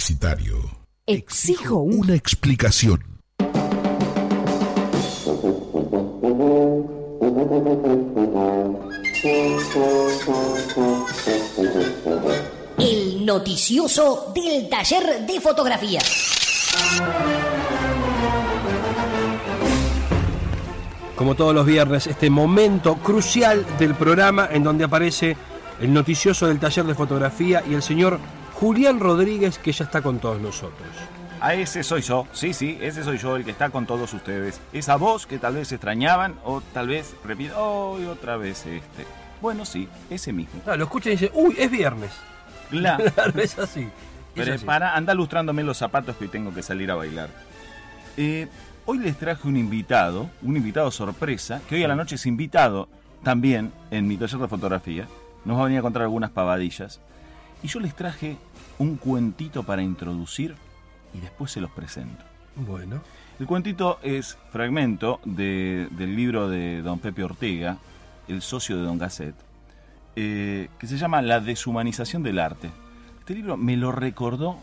publicitario. Exijo un... una explicación. El noticioso del taller de fotografía. Como todos los viernes, este momento crucial del programa en donde aparece el noticioso del taller de fotografía y el señor Julián Rodríguez que ya está con todos nosotros. A ese soy yo, sí, sí, ese soy yo el que está con todos ustedes. Esa voz que tal vez extrañaban o tal vez repito, oh, y otra vez este. Bueno, sí, ese mismo. Ah, lo escucha y dice, uy, es viernes. La, Claro, es así. Es pero así. para, anda lustrándome los zapatos que hoy tengo que salir a bailar. Eh, hoy les traje un invitado, un invitado sorpresa, que hoy a la noche es invitado también en mi taller de fotografía. Nos va a venir a contar algunas pavadillas. Y yo les traje un cuentito para introducir y después se los presento. Bueno. El cuentito es fragmento de- del libro de don Pepe Ortega, El socio de don Gasset, eh, que se llama La deshumanización del arte. Este libro me lo recordó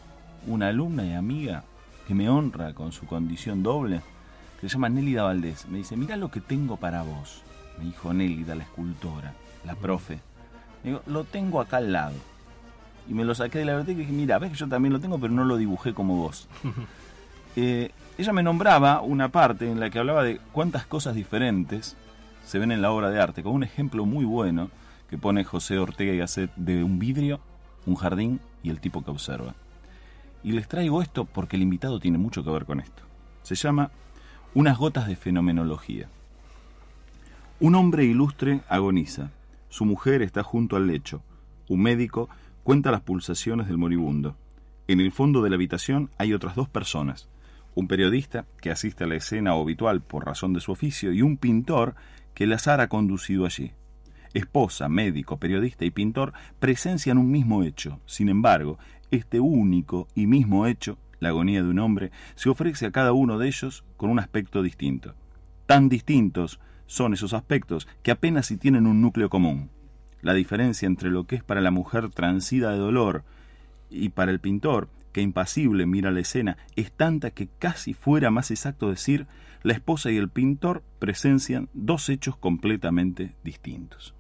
una alumna y amiga que me honra con su condición doble, que se llama Nélida Valdés. Me dice, mira lo que tengo para vos. Me dijo Nélida, la escultora, la profe. Me digo, lo tengo acá al lado. Y me lo saqué de la biblioteca y dije, mira, ves que yo también lo tengo, pero no lo dibujé como vos. Eh, ella me nombraba una parte en la que hablaba de cuántas cosas diferentes se ven en la obra de arte, con un ejemplo muy bueno que pone José Ortega y Gasset de un vidrio, un jardín y el tipo que observa. Y les traigo esto porque el invitado tiene mucho que ver con esto. Se llama Unas gotas de fenomenología. Un hombre ilustre agoniza. Su mujer está junto al lecho. Un médico cuenta las pulsaciones del moribundo. En el fondo de la habitación hay otras dos personas. Un periodista que asiste a la escena habitual por razón de su oficio y un pintor que el azar ha conducido allí. Esposa, médico, periodista y pintor presencian un mismo hecho. Sin embargo, este único y mismo hecho, la agonía de un hombre, se ofrece a cada uno de ellos con un aspecto distinto. Tan distintos son esos aspectos que apenas si tienen un núcleo común. La diferencia entre lo que es para la mujer transida de dolor y para el pintor, que impasible mira la escena, es tanta que casi fuera más exacto decir la esposa y el pintor presencian dos hechos completamente distintos.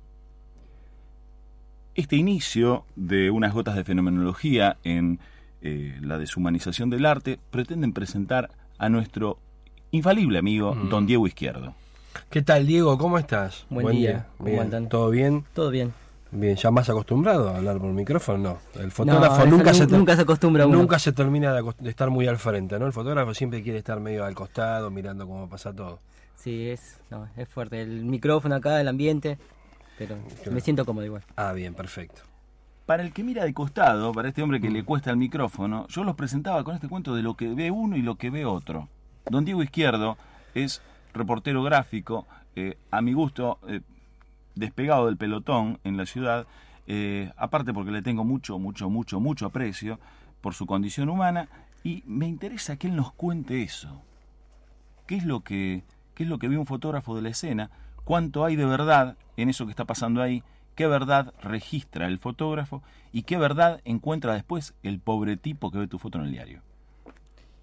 Este inicio de unas gotas de fenomenología en eh, la deshumanización del arte pretenden presentar a nuestro infalible amigo Mm. don Diego Izquierdo. ¿Qué tal, Diego? ¿Cómo estás? Buen día, ¿cómo Bien. andan? ¿Todo bien? Todo bien. Bien, ¿ya más acostumbrado a hablar por micrófono? No. El fotógrafo nunca, nu- se nunca se acostumbra uno. Nunca se termina de estar muy al frente, ¿no? El fotógrafo siempre quiere estar medio al costado, mirando cómo pasa todo. Sí, es, no, es fuerte. El micrófono acá, el ambiente. Pero me siento cómodo igual. Ah, bien, perfecto. Para el que mira de costado, para este hombre que le cuesta el micrófono, yo los presentaba con este cuento de lo que ve uno y lo que ve otro. Don Diego Izquierdo es reportero gráfico, eh, a mi gusto, eh, despegado del pelotón en la ciudad, eh, aparte porque le tengo mucho, mucho, mucho, mucho aprecio por su condición humana, y me interesa que él nos cuente eso. ¿Qué es lo que, qué es lo que ve un fotógrafo de la escena? ¿Cuánto hay de verdad en eso que está pasando ahí? ¿Qué verdad registra el fotógrafo? ¿Y qué verdad encuentra después el pobre tipo que ve tu foto en el diario?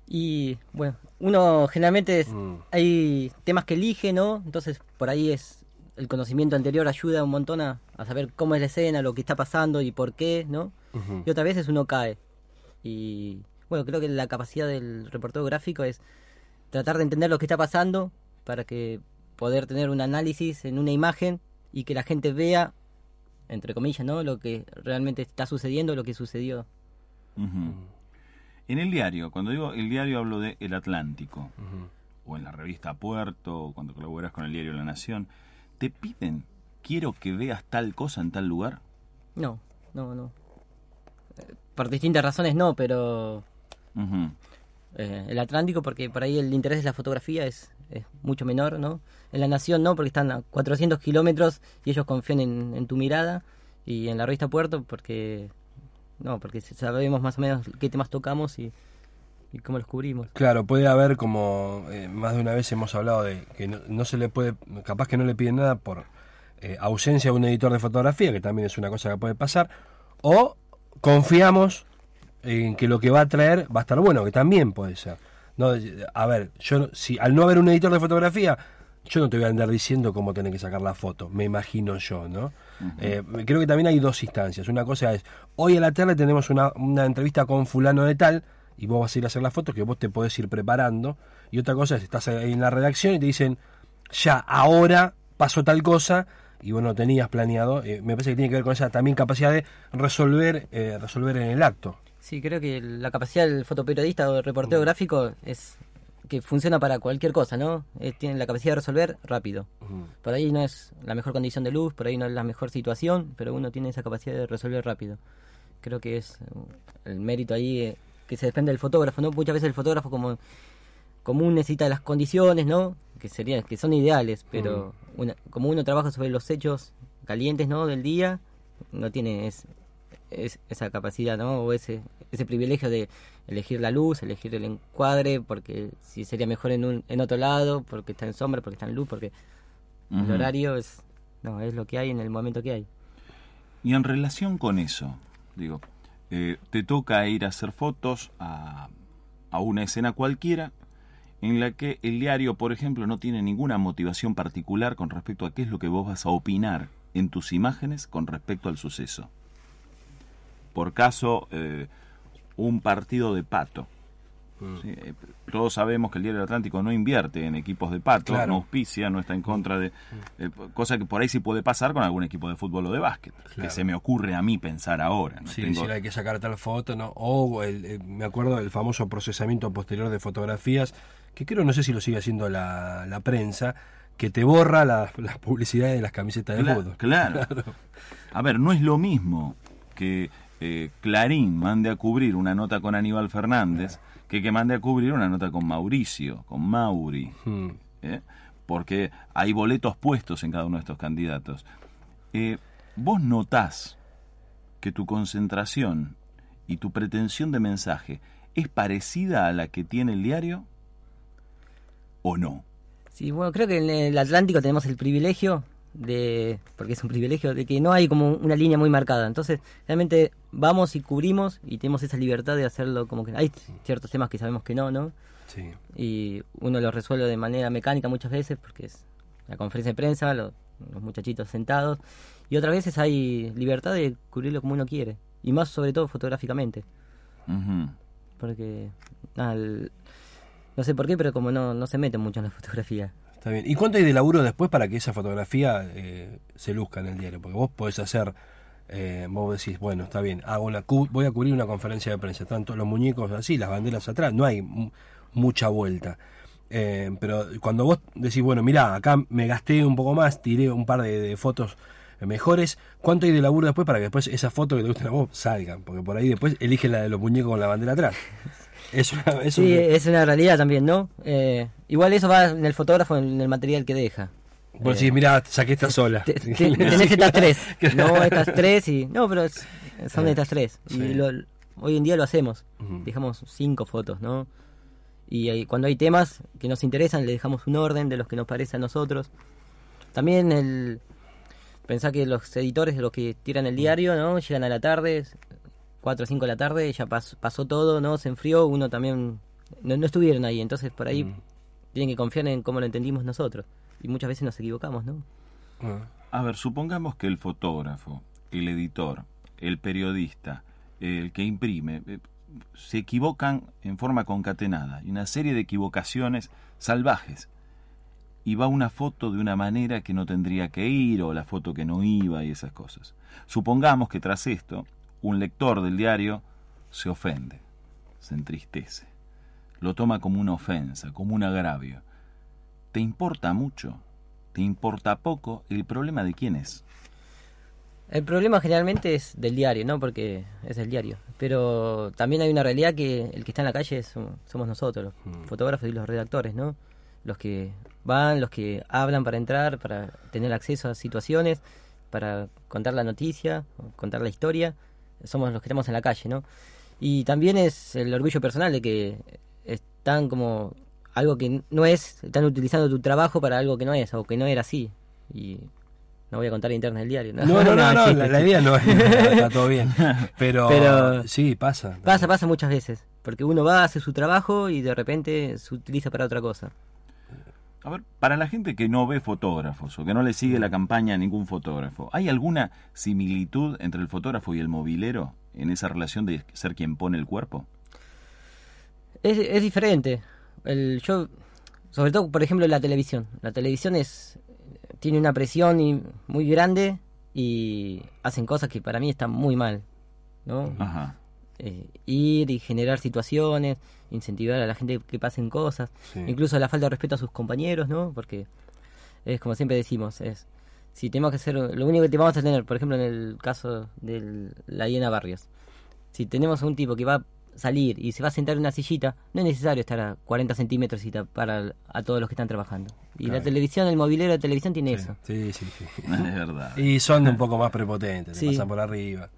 Y bueno, uno generalmente es- Mm. hay temas que elige, ¿no? Entonces por ahí es el conocimiento anterior ayuda un montón a, a saber cómo es la escena, lo que está pasando y por qué, ¿no? Ujú. Y otras veces uno cae. Y bueno, creo que la capacidad del reportero gráfico es tratar de entender lo que está pasando para que poder tener un análisis en una imagen y que la gente vea, entre comillas, ¿no? Lo que realmente está sucediendo, lo que sucedió. Ujú. En el diario, cuando digo el diario hablo de El Atlántico, o en la revista Puerto, o cuando colaboras con el diario La Nación, te piden, quiero que veas tal cosa en tal lugar. No, no, no. Eh, Por distintas razones no, pero eh, el Atlántico porque por ahí el interés de la fotografía es, es mucho menor, ¿no? En la Nación no, porque están a 400 kilómetros y ellos confían en, en tu mirada. Y en la revista Puerto porque... No, porque sabemos más o menos qué temas tocamos y, cómo los cubrimos. Claro, puede haber como eh, más de una vez hemos hablado de que no, no se le puede, capaz que no le piden nada por eh, ausencia de un editor de fotografía, que también es una cosa que puede pasar, o confiamos en que lo que va a traer va a estar bueno, que también puede ser. No, a ver, yo si al no haber un editor de fotografía, yo no te voy a andar diciendo cómo tenés que sacar la foto, me imagino yo, ¿no? Eh, creo que también hay dos instancias. Una cosa es, hoy a la tarde tenemos una, una entrevista con fulano de tal, y vos vas a ir a hacer la foto, que vos te podés ir preparando. Y otra cosa es, estás ahí en la redacción y te dicen, ya, ahora pasó tal cosa, y vos no tenías planeado. Eh, me parece que tiene que ver con esa también capacidad de resolver, eh, resolver en el acto. Sí, creo que la capacidad del fotoperiodista o del reportero gráfico es que funciona para cualquier cosa, ¿no? Eh, tiene la capacidad de resolver rápido. Por ahí no es la mejor condición de luz, por ahí no es la mejor situación, pero uno tiene esa capacidad de resolver rápido. Creo que es eh, el mérito ahí eh, que se depende del fotógrafo, ¿no? Muchas veces el fotógrafo como común necesita las condiciones, ¿no? Que serían que son ideales, pero una- como uno trabaja sobre los hechos calientes, ¿no? Del día, no tiene es, es- esa capacidad, ¿no? O ese ese privilegio de elegir la luz, elegir el encuadre, porque si sería mejor en un en otro lado, porque está en sombra, porque está en luz, porque el Ujú. horario es no es lo que hay en el momento que hay. Y en relación con eso, digo, eh, te toca ir a hacer fotos a, a una escena cualquiera en la que el diario, por ejemplo, no tiene ninguna motivación particular con respecto a qué es lo que vos vas a opinar en tus imágenes con respecto al suceso. Por caso, eh, un partido de pato. Sí, eh, todos sabemos que el Diario del Atlántico no invierte en equipos de pato, Claro. no auspicia, no está en contra de... eh, cosa que por ahí sí puede pasar con algún equipo de fútbol o de básquet, Claro. que se me ocurre a mí pensar ahora. ¿no? Sí, Tengo- decir hay que sacar tal foto, ¿no? O el, el- me acuerdo del famoso procesamiento posterior de fotografías, que creo, no sé si lo sigue haciendo la, la prensa, que te borra la- las publicidades de las camisetas de Cla- fútbol. Claro. A ver, no es lo mismo que eh, Clarín mande a cubrir una nota con Aníbal Fernández que que mande a cubrir una nota con Mauricio, con Mauri. Mm. ¿eh? Porque hay boletos puestos en cada uno de estos candidatos. Eh, ¿Vos notás que tu concentración y tu pretensión de mensaje es parecida a la que tiene el diario o no? Sí, bueno, creo que en el Atlántico tenemos el privilegio de, porque es un privilegio, de que no hay como una línea muy marcada. Entonces, realmente vamos y cubrimos y tenemos esa libertad de hacerlo como que hay ciertos temas que sabemos que no, ¿no? Sí. Y uno los resuelve de manera mecánica muchas veces porque es la conferencia de prensa, lo- los muchachitos sentados. Y otras veces hay libertad de cubrirlo como uno quiere. Y más sobre todo fotográficamente. Porque, no sé por qué, pero como no, no se mete mucho en la fotografía. Está bien. ¿Y cuánto hay de laburo después para que esa fotografía eh, se luzca en el diario? Porque vos podés hacer, eh, vos decís, bueno, está bien, hago una voy a cubrir una conferencia de prensa, tanto los muñecos así, las banderas atrás, no hay mu- mucha vuelta. Eh, pero cuando vos decís, bueno, mirá, acá me gasté un poco más, tiré un par de, fotos mejores, ¿cuánto hay de laburo después para que después esas fotos que te gustan a vos salgan? Porque por ahí después eligen la de los muñecos con la bandera atrás. Eso, eso Sí, es una realidad también, ¿no? Eh, igual eso va en el fotógrafo, en el material que deja. Vos decís, mirá, saqué esta sola. Te- te- tenés estas tres. No, estas tres y... No, pero es- son Eh, estas tres. sí. Y lo- hoy en día lo hacemos. Dejamos cinco fotos, ¿no? Y ahí, cuando hay temas que nos interesan, le dejamos un orden de los que nos parece a nosotros. También el... Pensar que los editores, los que tiran el diario, ¿no? Llegan a la tarde, 4 o 5 de la tarde, ya pas- pasó todo, ¿no? Se enfrió, uno también... No, no estuvieron ahí, entonces por ahí Mm. tienen que confiar en cómo lo entendimos nosotros. Y muchas veces nos equivocamos, ¿no? Ah. A ver, supongamos que el fotógrafo, el editor, el periodista, el que imprime, eh, se equivocan en forma concatenada y una serie de equivocaciones salvajes. Y va una foto de una manera que no tendría que ir o la foto que no iba y esas cosas. Supongamos que tras esto, un lector del diario se ofende, se entristece, lo toma como una ofensa, como un agravio. ¿Te importa mucho? ¿Te importa poco? ¿El problema de quién es? El problema generalmente es del diario, ¿no? Porque es el diario. Pero también hay una realidad que el que está en la calle es- somos nosotros, los fotógrafos y los redactores, ¿no? Los que van, los que hablan para entrar, para tener acceso a situaciones, para contar la noticia, contar la historia. Somos los que estamos en la calle, ¿no? Y también es el orgullo personal de que están como algo que no es, están utilizando tu trabajo para algo que no es, o que no era así. Y No voy a contar internas del diario. No, no, no, no, chiste, la, idea no es. Está todo bien. Pero, Pero- sí, pasa. Pasa, pasa muchas veces. Porque uno va, hace su trabajo y de repente se utiliza para otra cosa. A ver, para la gente que no ve fotógrafos o que no le sigue la campaña a ningún fotógrafo, ¿hay alguna similitud entre el fotógrafo y el movilero en esa relación de ser quien pone el cuerpo? Es, es diferente. El, yo, sobre todo, por ejemplo, la televisión. La televisión es tiene una presión y- muy grande y hacen cosas que para mí están muy mal. ¿no? Ajá. Eh, ir y generar situaciones, incentivar a la gente que pasen cosas, Sí. incluso la falta de respeto a sus compañeros, ¿no? Porque es como siempre decimos, es si tenemos que hacer lo único que te vamos a tener, por ejemplo, en el caso de la Diana Barrios, si tenemos a un tipo que va a salir y se va a sentar en una sillita, no es necesario estar a 40 centímetros y tapar al- a, todos los que están trabajando. Y la televisión, el movilero de televisión tiene Sí, eso. sí, sí, sí. Es verdad. Y son un poco más prepotentes, Sí. te pasan por arriba.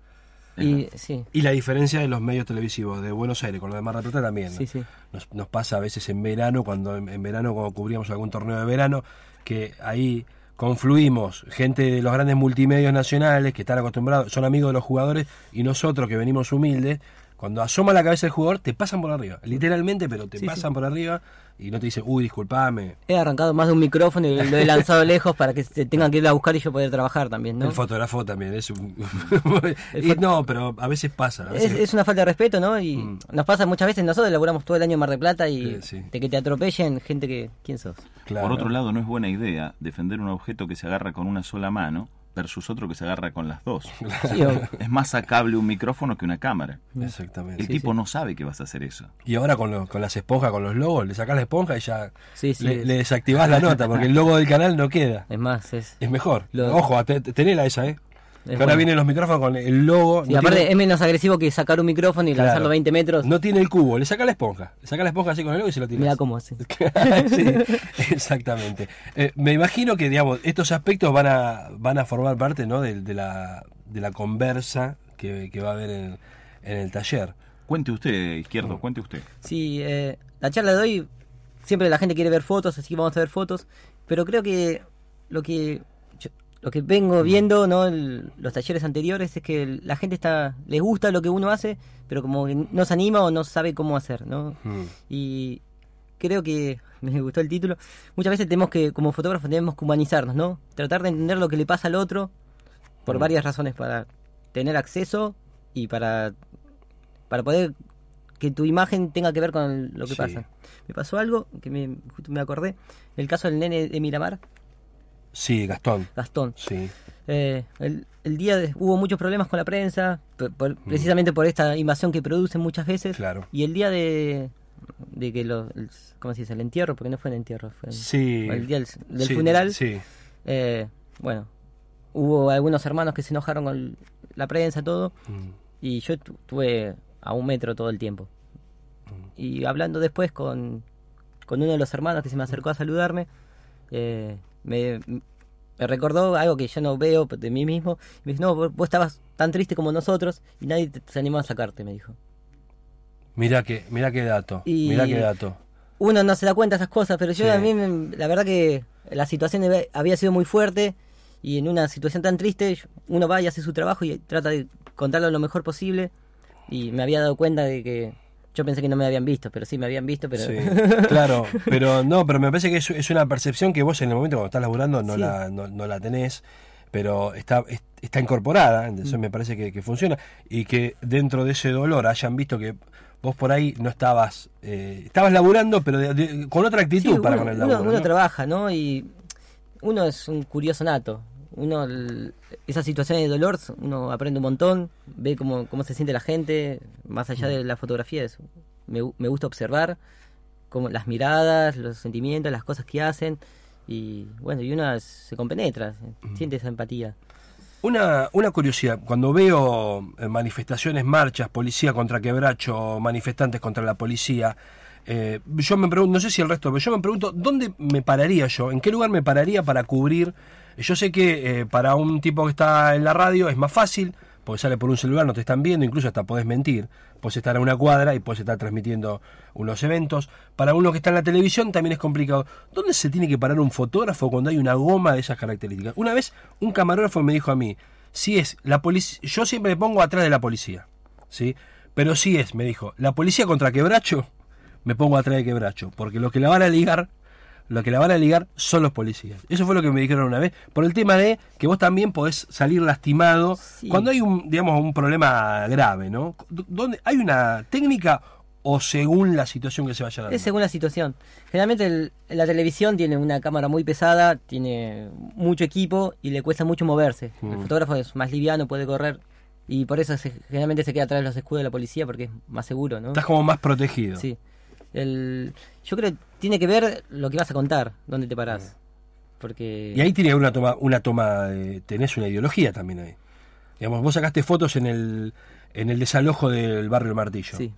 Y sí, Y la diferencia de los medios televisivos de Buenos Aires con los de Mar del Plata también. ¿no? sí, sí. Nos, nos pasa a veces en verano, cuando en, en verano cuando cubríamos algún torneo de verano, que ahí confluimos gente de los grandes multimedios nacionales que están acostumbrados, son amigos de los jugadores y nosotros que venimos humildes, cuando asoma la cabeza del jugador te pasan por arriba, literalmente, pero te Sí, pasan por arriba y no te dicen, uy, disculpame. He arrancado más de un micrófono y lo he lanzado lejos para que se tengan que ir a buscar y yo poder trabajar también, ¿no? El fotógrafo también es un... y no, pero a veces pasa. a Es, veces- es una falta de respeto, ¿no? Y Mm. nos pasa muchas veces, nosotros laburamos todo el año en Mar de Plata y Sí, sí. de que te atropellen gente que... ¿Quién sos? claro. Por otro lado, no es buena idea defender un objeto que se agarra con una sola mano versus otro que se agarra con las dos. Sí, Es más sacable un micrófono que una cámara. Exactamente. El Sí, tipo sí. no sabe que vas a hacer eso. Y ahora con, los- con las esponjas, con los logos, le sacás la esponja y ya Sí, sí, le, le desactivás la nota, porque el logo del canal no queda. es más, es... Es mejor. Lo- Ojo, te- te- tenela esa, ¿eh? Que ahora bueno. vienen los micrófonos con el logo. Y no aparte tiene- es menos agresivo que sacar un micrófono y Claro. lanzarlo 20 metros. No tiene el cubo, le saca la esponja. Le saca la esponja así con el logo y se lo tira. Mira cómo así. sí, exactamente. Eh, me imagino que, digamos, estos aspectos van a, van a formar parte, ¿no? De, de la, de la conversa que, que va a haber en, en el taller. Cuente usted, Izquierdo, cuente usted. Sí, eh, la charla de hoy, siempre la gente quiere ver fotos, así que vamos a ver fotos, pero creo que lo que lo que vengo viendo, ¿no? El- los talleres anteriores es que la gente está les gusta lo que uno hace, pero como que no se anima o no sabe cómo hacer, ¿no? Mm. Y creo que me gustó el título. Muchas veces tenemos que, como fotógrafos, tenemos que humanizarnos, ¿no? Tratar de entender lo que le pasa al otro por Mm. varias razones, para tener acceso y para, para poder que tu imagen tenga que ver con lo que Sí. pasa. Me pasó algo que me, justo me acordé, el caso del nene de Miramar, Sí, Gastón. Gastón. Sí. Eh, el, el día de- hubo muchos problemas con la prensa, por- por- precisamente por esta invasión que producen muchas veces. Mm. Claro. Y el día de, de que lo, el- ¿cómo se dice? El entierro, porque no fue el entierro, fue Sí. el día del, del Sí, funeral. Sí. Eh, bueno, hubo algunos hermanos que se enojaron con la prensa, todo, Mm. y yo tu- tuve a un metro todo el tiempo. Y hablando después con, con uno de los hermanos que se me acercó a saludarme, eh, me, me recordó algo que yo no veo de mí mismo. Me dijo, no, vos estabas tan triste como nosotros y nadie te, se animó a sacarte, me dijo. Mira qué, mira qué dato. Y- Mira qué dato. Uno no se da cuenta de esas cosas, pero yo Sí. a mí, la verdad que la situación había- sido muy fuerte y en una situación tan triste uno va y hace su trabajo y trata de contarlo lo mejor posible y me había dado cuenta de que yo pensé que no me habían visto, pero sí me habían visto, pero Sí, claro, pero no, pero me parece que es, es una percepción que vos en el momento cuando estás laburando no, Sí. la, no, no la tenés, pero está, es- está incorporada, eso me parece que, que funciona, y que dentro de ese dolor hayan visto que vos por ahí no estabas, eh, estabas laburando, pero de- de- con otra actitud Sí, para uno, con el uno- laburo. uno ¿no? trabaja, ¿no? Y uno es un curioso nato. Uno, esas situaciones de dolor, uno aprende un montón, ve cómo, cómo se siente la gente, más allá de la fotografía, eso. Me, me gusta observar como las miradas, los sentimientos, las cosas que hacen. Y bueno, y uno se compenetra, siente esa empatía. Una, una curiosidad, cuando veo eh, manifestaciones, marchas, policía contra quebracho, manifestantes contra la policía, eh, yo me pregunto, no sé si el resto, pero yo me pregunto, ¿dónde me pararía yo? ¿En qué lugar me pararía para cubrir? Yo sé que eh, para un tipo que está en la radio es más fácil, porque sale por un celular, no te están viendo, incluso hasta podés mentir, podés estar a una cuadra y podés estar transmitiendo unos eventos. Para uno que está en la televisión también es complicado. ¿Dónde se tiene que parar un fotógrafo cuando hay una goma de esas características? Una vez un camarógrafo me dijo a mí, si es la policía, yo siempre me pongo atrás de la policía, ¿sí? Pero si es, me dijo, la policía contra quebracho, me pongo atrás de quebracho, porque lo que la van a ligar lo que la van a ligar son los policías. Eso fue lo que me dijeron una vez, por el tema de que vos también podés salir lastimado Sí. cuando hay un, digamos, un problema grave, ¿no? ¿Dónde hay una técnica o según la situación que se vaya dando? Es según la situación. Generalmente el- la televisión tiene una cámara muy pesada, tiene mucho equipo y le cuesta mucho moverse. El Mm. fotógrafo es más liviano, puede correr y por eso se- generalmente se queda atrás de los escudos de la policía porque es más seguro, ¿no? Estás como más protegido. Sí. El, yo creo que tiene que ver lo que vas a contar, dónde te parás. Porque Y ahí tiene una toma, una toma de- tenés una ideología también ahí. Digamos, vos sacaste fotos en el, en el desalojo del barrio El Martillo. sí.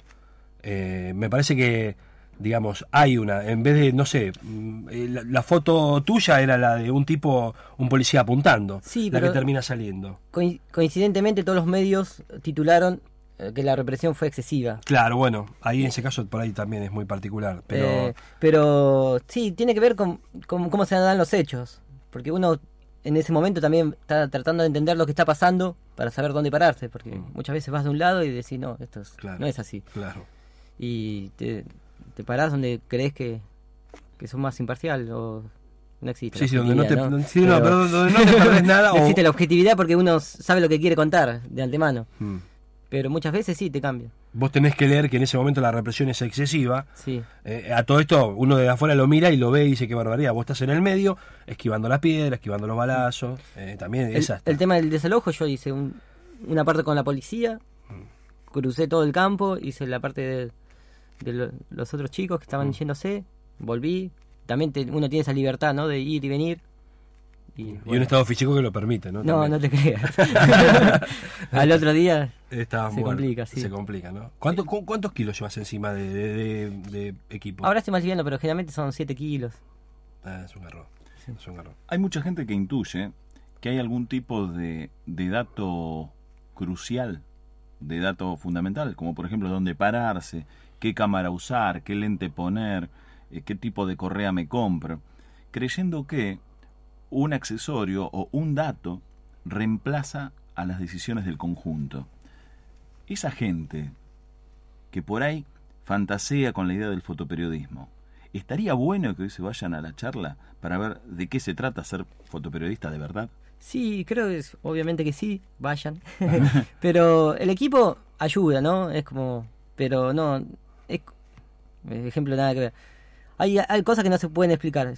Eh, me parece que, digamos, hay una, en vez de, no sé, mm, eh, la, la foto tuya era la de un tipo, un policía apuntando, Sí, la pero- que termina saliendo. Coi- coincidentemente todos los medios titularon eh, que la represión fue excesiva. Claro, bueno, ahí en ese caso por ahí también es muy particular, pero Eh, pero sí, tiene que ver con, con cómo se dan los hechos. Porque uno en ese momento también está tratando de entender lo que está pasando para saber dónde pararse. Porque muchas veces vas de un lado y decís, no, esto es- Mm. Claro. no es así. claro. Y te, te parás donde crees que, que sos más imparcial o no existe. Sí, la sí, donde no te, objetividad, sí, no, pero donde no te perdés nada no o- existe la objetividad porque uno sabe lo que quiere contar de antemano. Mm. Pero muchas veces sí te cambia. Vos tenés que leer que en ese momento la represión es excesiva. Sí. Eh, a todo esto, uno de afuera lo mira y lo ve y dice qué barbaridad. Vos estás en el medio, esquivando la piedra, esquivando los balazos. eh, también El, esa el tema del desalojo, yo hice un- una parte con la policía, crucé todo el campo, hice la parte de, de lo- los otros chicos que estaban yéndose, volví. También te- uno tiene esa libertad, ¿no? De ir y venir. Y, Y un estado físico que lo permite, ¿no? no, También. no te creas. Al otro día Está se muerto, complica, sí. Se complica, ¿no? ¿Cuánto- cu- ¿Cuántos kilos llevas encima de, de- de- de equipo? Ahora estoy más liviano, pero generalmente son 7 kilos. Ah, es un error. Es un error. Hay mucha gente que intuye que hay algún tipo de, de dato crucial, de dato fundamental, como por ejemplo dónde pararse, qué cámara usar, qué lente poner, eh, qué tipo de correa me compro, creyendo que un accesorio o un dato reemplaza a las decisiones del conjunto. Esa gente que por ahí fantasea con la idea del fotoperiodismo, ¿estaría bueno que hoy se vayan a la charla para ver de qué se trata ser fotoperiodista de verdad? Sí, creo que es, obviamente que sí, vayan. pero el equipo ayuda, ¿no? Es como, pero no, es, ejemplo, nada que ver. Hay, hay cosas que no se pueden explicar.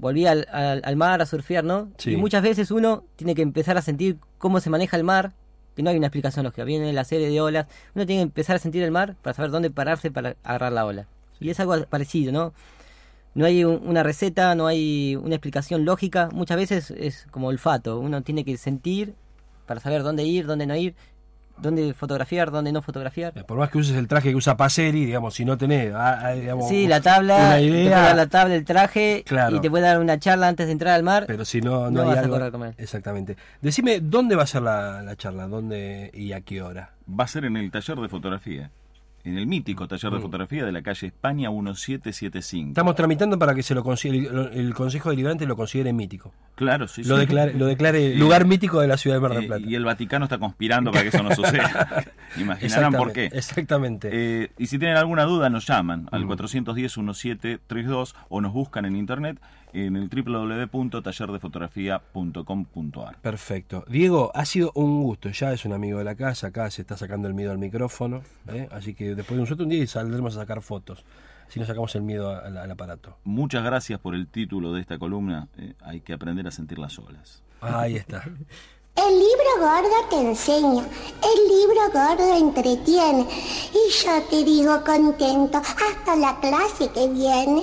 Volví al, al, al mar a surfear, ¿no? Sí. Y muchas veces uno tiene que empezar a sentir cómo se maneja el mar, que no hay una explicación lógica. Viene la serie de olas, uno tiene que empezar a sentir el mar para saber dónde pararse para agarrar la ola. Y es algo parecido, ¿no? No hay un- una receta, no hay una explicación lógica. Muchas veces es como olfato. Uno tiene que sentir para saber dónde ir, dónde no ir, dónde fotografiar, dónde no fotografiar. Eh, Por más que uses el traje que usa Paseri, digamos, si no tenés, ah, ah, digamos, Sí, la tabla, una te puede idea, dar la tabla, el traje Claro. y te puede dar una charla antes de entrar al mar. pero si no, no, No hay vas a algo- correr con él. Exactamente. Decime, ¿dónde va a ser la, la charla? ¿Dónde y a qué hora? Va a ser en el taller de fotografía, en el mítico taller de fotografía de la calle España 1775. Estamos tramitando para que se lo considere, el, el Consejo Deliberante lo considere mítico. Claro, sí, Lo sí. declare, lo declare Sí. lugar mítico de la ciudad de Mar del Eh, Plata. y el Vaticano está conspirando para que eso no suceda. Imaginarán por qué. Exactamente. Eh, y si tienen alguna duda, nos llaman al Mm. 410-1732 o nos buscan en internet en el www.tallerdefotografía.com.ar. Perfecto. Diego, ha sido un gusto. Ya es un amigo de la casa. Acá se está sacando el miedo al micrófono. ¿eh? Así que después de un suelto un día saldremos a sacar fotos. Si nos sacamos el miedo al, al aparato. Muchas gracias por el título de esta columna. Eh, hay que aprender a sentir las olas. Ahí está. El libro gordo te enseña, el libro gordo entretiene. Y yo te digo contento, hasta la clase que viene.